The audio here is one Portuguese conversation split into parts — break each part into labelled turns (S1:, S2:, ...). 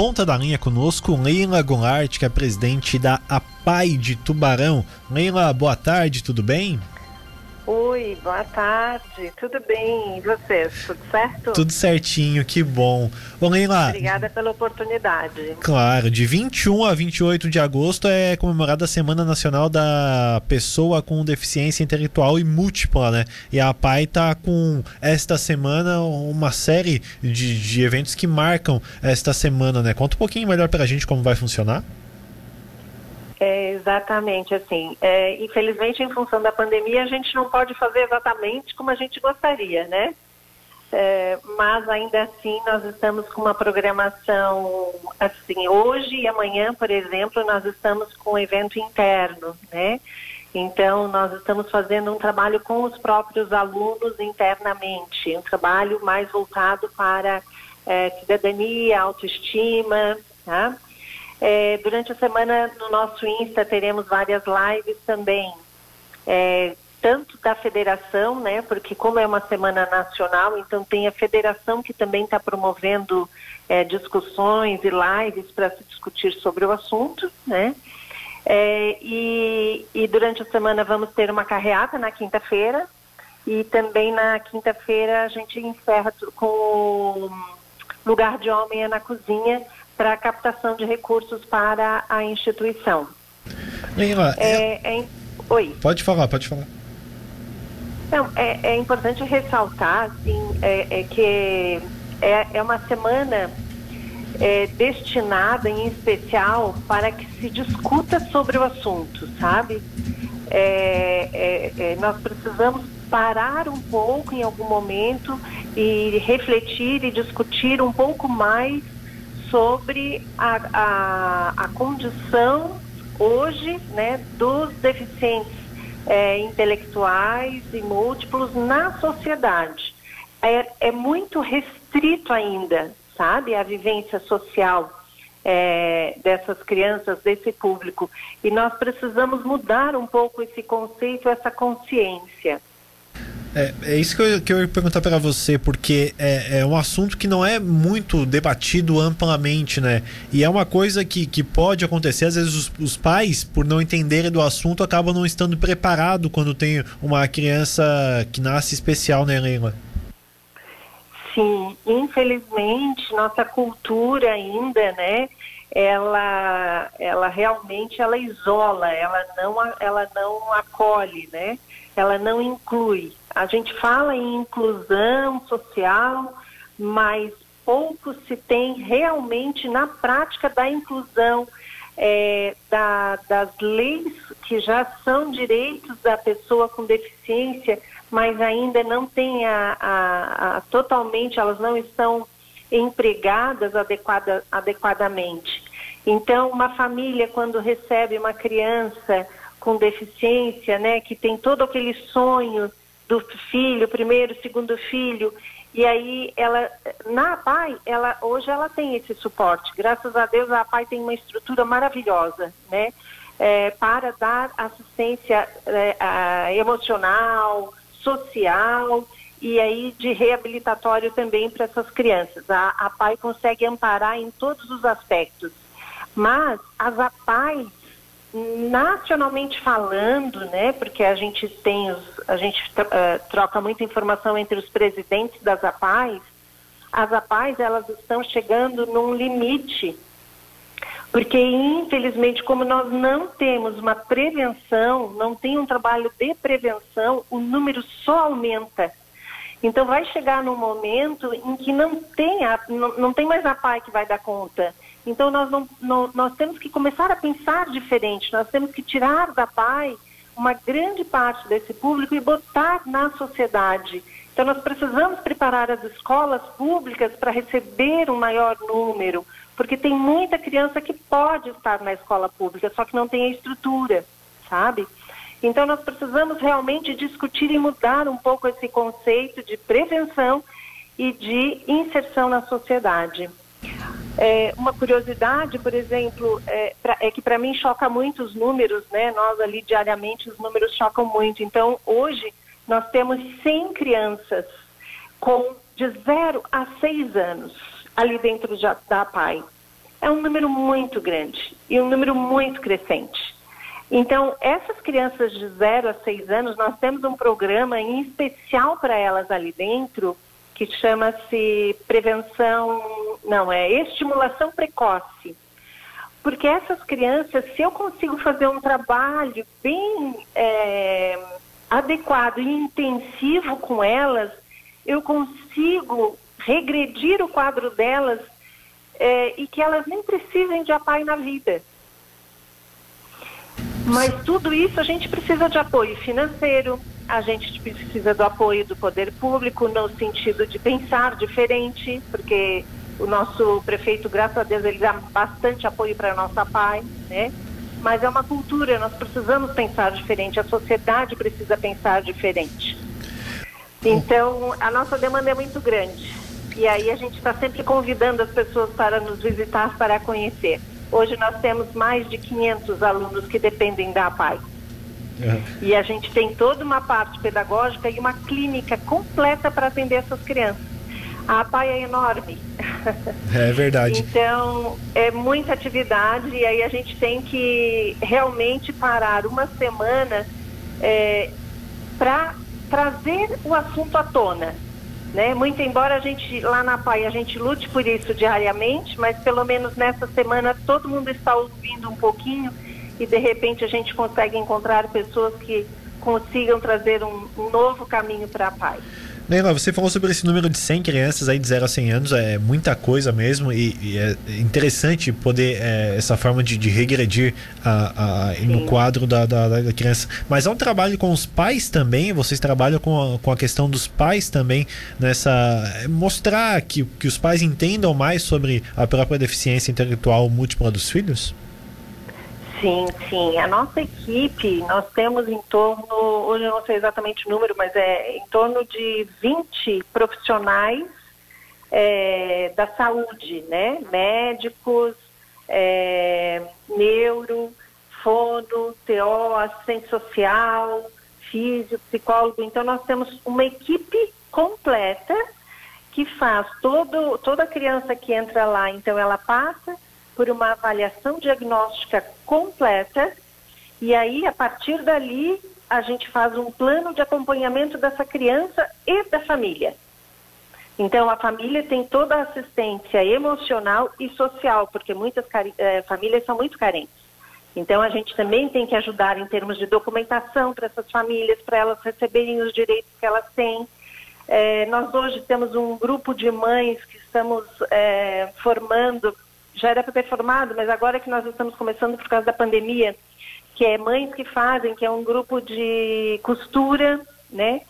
S1: ponta da linha conosco Leila Goulart, que é presidente da APAI de Tubarão. Leila, boa tarde, tudo bem?
S2: Oi, boa tarde. Tudo bem? E vocês? Tudo certo?
S1: Tudo certinho, que bom.
S2: Ô, Leila. Obrigada pela oportunidade.
S1: Claro, de 21 a 28 de agosto é comemorada a Semana Nacional da Pessoa com Deficiência Intelectual e Múltipla, né? E a PAI tá com esta semana uma série de, de eventos que marcam esta semana, né? Conta um pouquinho melhor pra gente como vai funcionar.
S2: É, exatamente, assim, é, infelizmente em função da pandemia a gente não pode fazer exatamente como a gente gostaria, né? É, mas ainda assim nós estamos com uma programação assim, hoje e amanhã, por exemplo, nós estamos com um evento interno, né? Então nós estamos fazendo um trabalho com os próprios alunos internamente, um trabalho mais voltado para é, cidadania, autoestima, tá? É, durante a semana no nosso Insta teremos várias lives também, é, tanto da federação, né? Porque como é uma semana nacional, então tem a federação que também está promovendo é, discussões e lives para se discutir sobre o assunto, né? É, e, e durante a semana vamos ter uma carreata na quinta-feira e também na quinta-feira a gente encerra com o lugar de homem é na cozinha para a captação de recursos para a instituição.
S1: Leila, é, é... é Oi. Pode falar, pode falar.
S2: Então, é, é importante ressaltar assim, é, é que é, uma semana destinada em especial para que se discuta sobre o assunto, sabe? Nós precisamos parar um pouco em algum momento e refletir e discutir um pouco mais sobre a, a, a condição hoje né, dos deficientes é, intelectuais e múltiplos na sociedade. É, é, muito restrito ainda, sabe, a vivência social é, dessas crianças, desse público. E nós precisamos mudar um pouco esse conceito, essa consciência.
S1: É, é isso que eu, que eu ia perguntar para você, porque é, é, um assunto que não é muito debatido amplamente, né? E é uma coisa que, que pode acontecer, às vezes os, os pais, por não entenderem do assunto, acabam não estando preparados quando tem uma criança que nasce especial, né, Leila?
S2: Sim, infelizmente, nossa cultura ainda, né? Ela, ela realmente ela isola, ela não, ela não acolhe, né? Ela não inclui. A gente fala em inclusão social, mas pouco se tem realmente na prática da inclusão é, da, das leis que já são direitos da pessoa com deficiência, mas ainda não tem a, a, a totalmente, elas não estão empregadas adequada, adequadamente. Então, uma família, quando recebe uma criança com deficiência, né, que tem todo aquele sonho do filho, primeiro, segundo filho, e aí ela, na APAI, ela, hoje ela tem esse suporte. Graças a Deus a APAI tem uma estrutura maravilhosa, né? É, para dar assistência é, a, emocional, social e aí de reabilitatório também para essas crianças. A, a PAI consegue amparar em todos os aspectos. Mas as APAIs nacionalmente falando, né, porque a gente tem os, a gente uh, troca muita informação entre os presidentes das APAIs, as APAIs elas estão chegando num limite, porque infelizmente como nós não temos uma prevenção, não tem um trabalho de prevenção, o número só aumenta. Então vai chegar num momento em que não tem, a, não, não tem mais a PAI que vai dar conta. Então nós, não, não, nós temos que começar a pensar diferente, nós temos que tirar da PAI uma grande parte desse público e botar na sociedade. Então nós precisamos preparar as escolas públicas para receber um maior número, porque tem muita criança que pode estar na escola pública, só que não tem a estrutura, sabe? Então, nós precisamos realmente discutir e mudar um pouco esse conceito de prevenção e de inserção na sociedade. É, uma curiosidade, por exemplo, é, pra, é que para mim choca muito os números, né? Nós ali diariamente os números chocam muito. Então, hoje nós temos 100 crianças com de 0 a 6 anos ali dentro de, da PAI. é um número muito grande e um número muito crescente. Então, essas crianças de 0 a 6 anos, nós temos um programa em especial para elas ali dentro, que chama-se prevenção, não, é estimulação precoce. Porque essas crianças, se eu consigo fazer um trabalho bem é, adequado e intensivo com elas, eu consigo regredir o quadro delas é, e que elas nem precisem de apoio na vida. Mas tudo isso a gente precisa de apoio financeiro, a gente precisa do apoio do poder público no sentido de pensar diferente, porque o nosso prefeito, graças a Deus, ele dá bastante apoio para a nossa PAI, né? Mas é uma cultura, nós precisamos pensar diferente, a sociedade precisa pensar diferente. Então, a nossa demanda é muito grande. E aí a gente está sempre convidando as pessoas para nos visitar, para conhecer. Hoje nós temos mais de 500 alunos que dependem da APAI. Uhum. E a gente tem toda uma parte pedagógica e uma clínica completa para atender essas crianças. A APAI é enorme.
S1: É verdade.
S2: então, é muita atividade e aí a gente tem que realmente parar uma semana é, para trazer o assunto à tona. Né? Muito embora a gente lá na PAI a gente lute por isso diariamente, mas pelo menos nessa semana todo mundo está ouvindo um pouquinho e de repente a gente consegue encontrar pessoas que consigam trazer um, um novo caminho para a PAI.
S1: Neila, você falou sobre esse número de 100 crianças aí de 0 a 100 anos, é muita coisa mesmo e, e é interessante poder é, essa forma de, de regredir a, a, no quadro da, da, da, criança. Mas há um trabalho com os pais também, vocês trabalham com a, com a questão dos pais também, nessa é, mostrar que, que os pais entendam mais sobre a própria deficiência intelectual múltipla dos filhos?
S2: Sim, sim. A nossa equipe, nós temos em torno, hoje eu não sei exatamente o número, mas é em torno de 20 profissionais é, da saúde, né? Médicos, é, neuro, fono, TO, assistente social, físico, psicólogo. Então nós temos uma equipe completa que faz todo, toda criança que entra lá, então ela passa por uma avaliação diagnóstica completa e aí, a partir dali, a gente faz um plano de acompanhamento dessa criança e da família. Então, a família tem toda a assistência emocional e social, porque muitas eh, famílias são muito carentes. Então, a gente também tem que ajudar em termos de documentação para essas famílias, para elas receberem os direitos que elas têm. Eh, nós hoje temos um grupo de mães que estamos eh, formando já era para ter formado, mas agora que nós estamos começando por causa da pandemia, que é Mães que Fazem, que é um grupo de costura, né?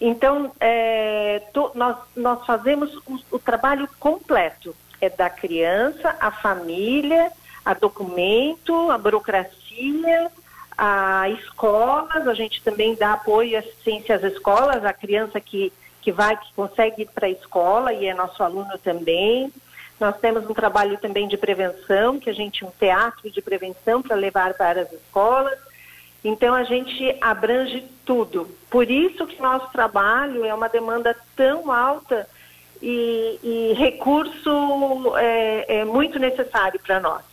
S2: Então, é, to, nós, nós fazemos o, o, trabalho completo. É da criança, a família, a documento, a burocracia, a escolas, a gente também dá apoio e assistência às escolas, a criança que, que vai, que consegue ir para a escola e é nosso aluno também. Nós temos um trabalho também de prevenção, que a gente um teatro de prevenção para levar para as escolas. Então a gente abrange tudo. Por isso que nosso trabalho é uma demanda tão alta e, e recurso é, é muito necessário para nós.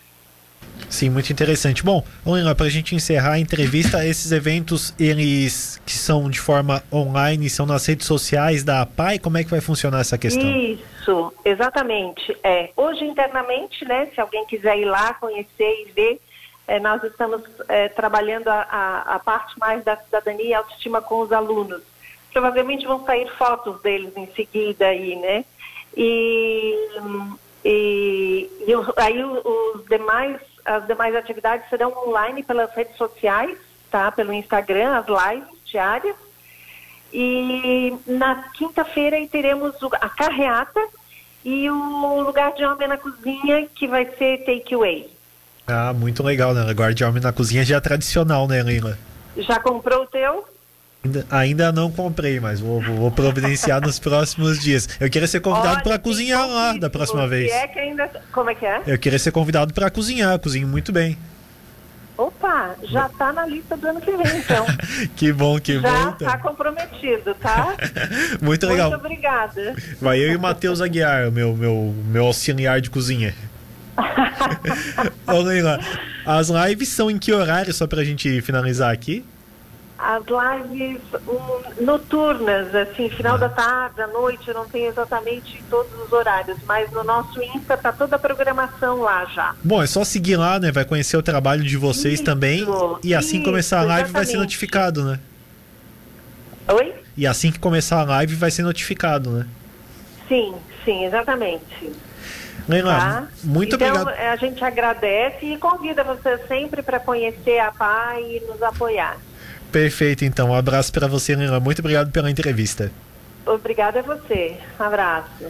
S1: Sim, muito interessante. Bom, Lena, para a gente encerrar a entrevista, esses eventos, eles que são de forma online, são nas redes sociais da APAI, como é que vai funcionar essa questão?
S2: Isso, exatamente. É, hoje internamente, né, se alguém quiser ir lá conhecer e ver, é, nós estamos é, trabalhando a, a, a, parte mais da cidadania e autoestima com os alunos. Provavelmente vão sair fotos deles em seguida aí, né? E, e, e aí os demais as demais atividades serão online pelas redes sociais, tá? Pelo Instagram, as lives diárias. E na quinta-feira teremos a carreata e o lugar de homem na cozinha, que vai ser takeaway.
S1: Ah, muito legal, né? Lugar de homem na cozinha já é tradicional, né, Leila?
S2: Já comprou o teu?
S1: Ainda, ainda não comprei, mas vou, vou providenciar nos próximos dias. Eu queria ser convidado para cozinhar lá da próxima vez.
S2: É que ainda... Como é que é?
S1: Eu queria ser convidado para cozinhar, cozinho muito bem.
S2: Opa, já está na lista do ano que vem, então.
S1: que bom, que
S2: já
S1: bom.
S2: Já está então. comprometido, tá?
S1: muito legal.
S2: Muito obrigada.
S1: Vai eu e o Matheus Aguiar, meu, meu, meu auxiliar de cozinha. Ô, Leila, as lives são em que horário, só pra gente finalizar aqui?
S2: As lives um, noturnas, assim, final ah. da tarde, à noite, eu não tenho exatamente todos os horários, mas no nosso Insta tá toda a programação lá já.
S1: Bom, é só seguir lá, né? Vai conhecer o trabalho de vocês isso, também. E assim isso, começar a live exatamente. vai ser notificado, né?
S2: Oi?
S1: E assim que começar a live vai ser notificado, né?
S2: Sim, sim, exatamente.
S1: Leila, tá? muito
S2: então,
S1: obrigado.
S2: A gente agradece e convida você sempre para conhecer a PAI e nos apoiar.
S1: Perfeito, então. Um abraço para você, Leila. Muito obrigado pela entrevista.
S2: Obrigada a você. Um abraço.